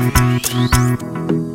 嗯。